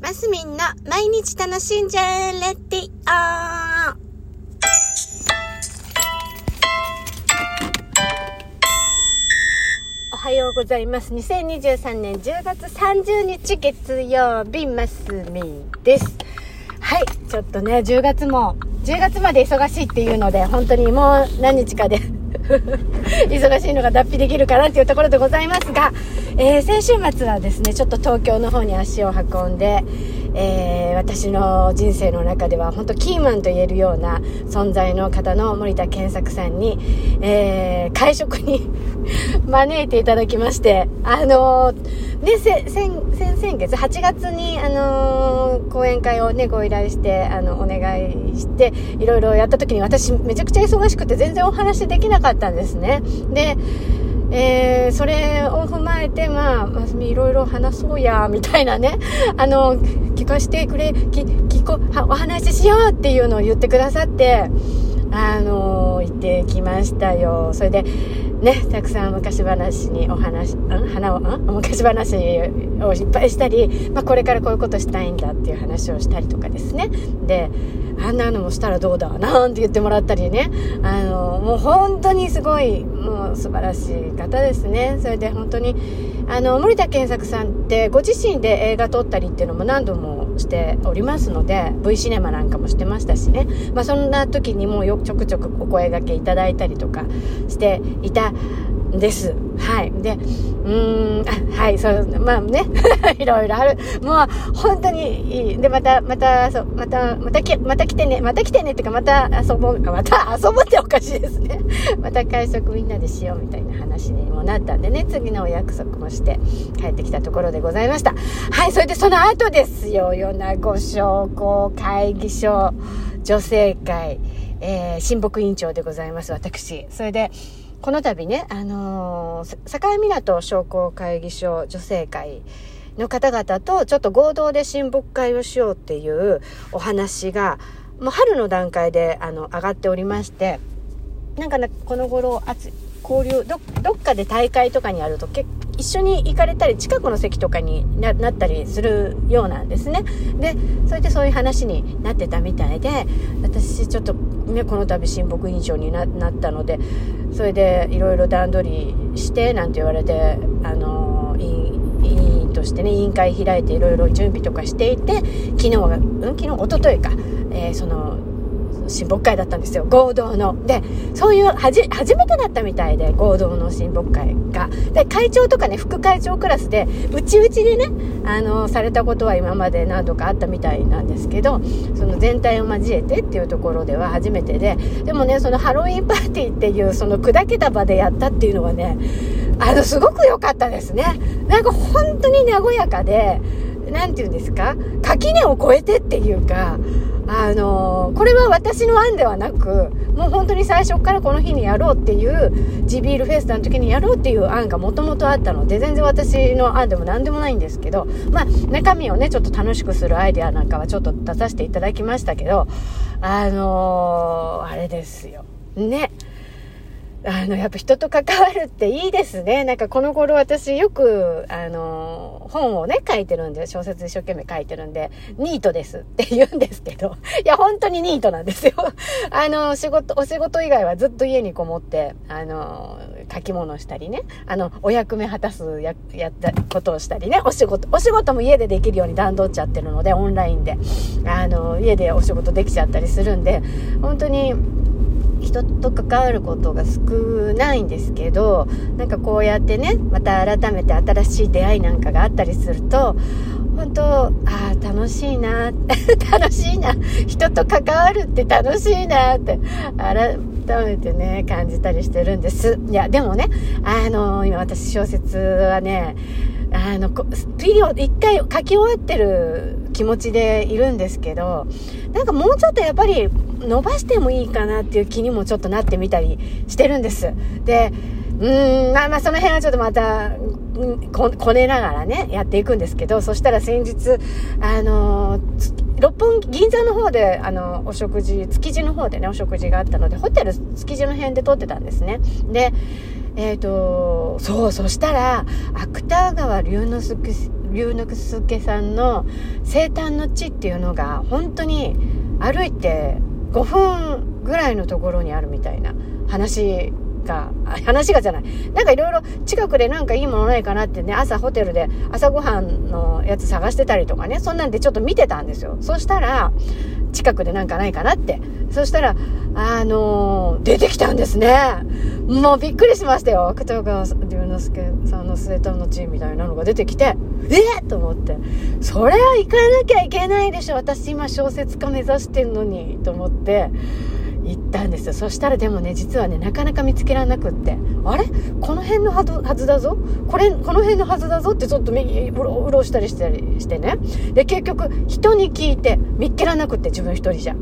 マスミンの毎日楽しんじゃえレディオおはようございます。2023年10月30日月曜日、マスミンです。はい、ちょっとね、10月も、10月まで忙しいっていうので、本当にもう何日かで 忙しいのが脱皮できるかなっていうところでございますが、えー先週末はですね、ちょっと東京の方に足を運んで、えー私の人生の中では本当キーマンと言えるような存在の方の森田健作さんに、えー会食に 招いていただきまして、あのーね、せ先先月、8月に、あのー講演会をね、ご依頼して、あの、お願いして、いろいろやった時に私めちゃくちゃ忙しくて全然お話できなかったんですね。で、えーそれを踏まえて、まあ、ますみいろいろ話そうや、みたいなね、あの、聞かせてくれ、き聞こ、はお話ししようっていうのを言ってくださって、あの行ってきましたよ。それで、ね、たくさん昔話にお話、ん？花を、ん？昔話をいっぱいしたり、まあ、これからこういうことしたいんだっていう話をしたりとかですね。で、あんなのもしたらどうだなんて言ってもらったりね。あの、もう本当にすごい、もう素晴らしい方ですね。それで本当に、あの、森田健作さんってご自身で映画撮ったりっていうのも何度もしておりますので、V シネマなんかもしてましたしね。まあそんな時にもよちょくちょくお声掛けいただいたりとかしていたです。はい。で、うーん、はい、そう、まあね、いろいろある。もう、本当にいい。で、また、また、そう、また、また、また来てね、また来てねってか、また遊ぼうか、また遊ぼうっておかしいですね。また会食みんなでしようみたいな話にもなったんでね、次のお約束もして帰ってきたところでございました。はい、それでその後ですよ、米子商工会議所女性会、えー、親睦委員長でございます、私。それで、この度ね、あのー、境港商工会議所女性会の方々とちょっと合同で親睦会をしようっていうお話が、もう春の段階であの上がっておりまして、なんかね、この頃、あつ交流ど、っかで大会とかにあるとけ一緒に行かれたり、近くの席とかにななったりするようなんですね。で、それでそういう話になってたみたいで、私ちょっとね、この度親睦委員長にななったので、それでいろいろ段取りして、なんて言われて、あの、委員委員としてね、委員会開いていろいろ準備とかしていて、昨日が、うん、昨日、一昨日か、えーその、親睦会だったんですよ。合同の。でそういうはじ初めてだったみたいで合同の親睦会が。で会長とかね副会長クラスでうちうちでねあのされたことは今まで何度かあったみたいなんですけどその全体を交えてっていうところでは初めてででもねそのハロウィンパーティーっていうその砕けた場でやったっていうのはねあのすごく良かったですね。なんか本当に和やかでなんて言うんですか？垣根を越えてっていうかあのこれは私の案ではなく、もう本当に最初からこの日にやろうっていう、地ビールフェスタの時にやろうっていう案がもともとあったので、全然私の案でも何でもないんですけど、まあ、中身をね、ちょっと楽しくするアイデアなんかはちょっと出させていただきましたけど、あのあれですよ。ね。あの、やっぱ人と関わるっていいですね。なんかこの頃私よく、あの、本をね、書いてるんで、小説一生懸命書いてるんで、ニートですって言うんですけど、いや、本当にニートなんですよ。あの、仕事、お仕事以外はずっと家にこもって、あの、書き物したりね、あの、お役目果たすや、やったことをしたりね、お仕事、お仕事も家でできるように段取っちゃってるので、オンラインで、あの、家でお仕事できちゃったりするんで、本当に、人と関わることが少ないんですけどなんかこうやってねまた改めて新しい出会いなんかがあったりすると本当ああ楽しいな 楽しいな人と関わるって楽しいなって改めてね感じたりしてるんです。いやでもねあの今私小説はねあの、ピリオ一回書き終わってる気持ちでいるんですけど、なんかもうちょっとやっぱり伸ばしてもいいかなっていう気にもちょっとなってみたりしてるんです。で、うん、まあまあその辺はちょっとまた、ここねながらね、やっていくんですけど、そしたら先日、あの六本木、銀座の方で、あの、お食事、築地の方でね、お食事があったので、ホテル築地の辺で撮ってたんですね。で、えっ、ー、と、そう、そしたら、芥川龍之介、龍之介さんの生誕の地っていうのが本当に歩いて5分ぐらいのところにあるみたいな話が、話がじゃない。なんかいろいろ近くでなんかいいものないかなってね、朝ホテルで朝ごはんのやつ探してたりとかね、そんなんでちょっと見てたんですよ。そしたら、近くでなんかないかなって。そしたら、あのー、出てきたんですね。もうびっくりしましたよ。芥川龍之介さんの末端の地みたいなのが出てきて、え？ー、と思って。それは行かなきゃいけないでしょ。私今小説家目指してんのに。と思って。行ったんですよ。そしたらでもね実はねなかなか見つけられなくって。あれ？この辺のはずだぞ？これこの辺のはずだぞ？ってちょっと右うろうろしたりしたりしてね。で結局人に聞いて見っけらなくって自分一人じゃ。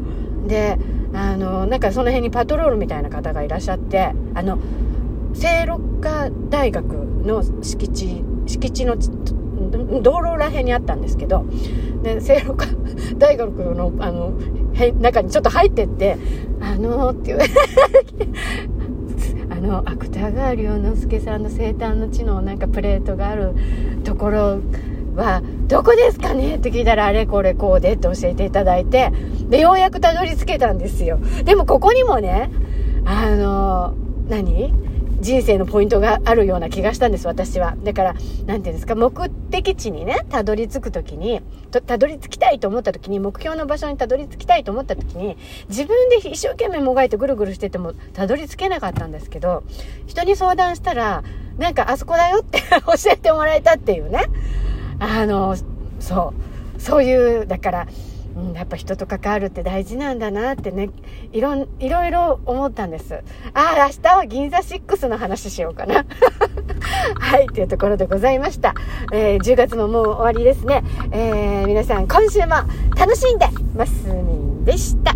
であのなんかその辺にパトロールみたいな方がいらっしゃって。あの聖六花大学の敷地敷地の道路らへんにあったんですけどで聖六 大学のあの中にちょっと入ってって「あのー」って言われてあの芥川龍之介さんの生誕の地のなんかプレートがあるところはどこですかねって聞いたらあれこれこうでって教えていただいてでようやくたどり着けたんですよ。でもここにもねあの何？人生のポイントがあるような気がしたんです、私は。だから、なんていうんですか、目的地にね、たどり着くときに、たどり着きたいと思ったときに、目標の場所にたどり着きたいと思ったときに、自分で一生懸命もがいてぐるぐるしてても、たどり着けなかったんですけど、人に相談したら、なんかあそこだよって 教えてもらえたっていうね。あの、そう。そういう、だから、うん、やっぱ人と関わるって大事なんだなってね、いろ、いろいろ思ったんです。ああ、明日は銀座6の話しようかな。はい、というところでございました。えー、10月ももう終わりですね。えー、皆さん今週も楽しんでますみんでした。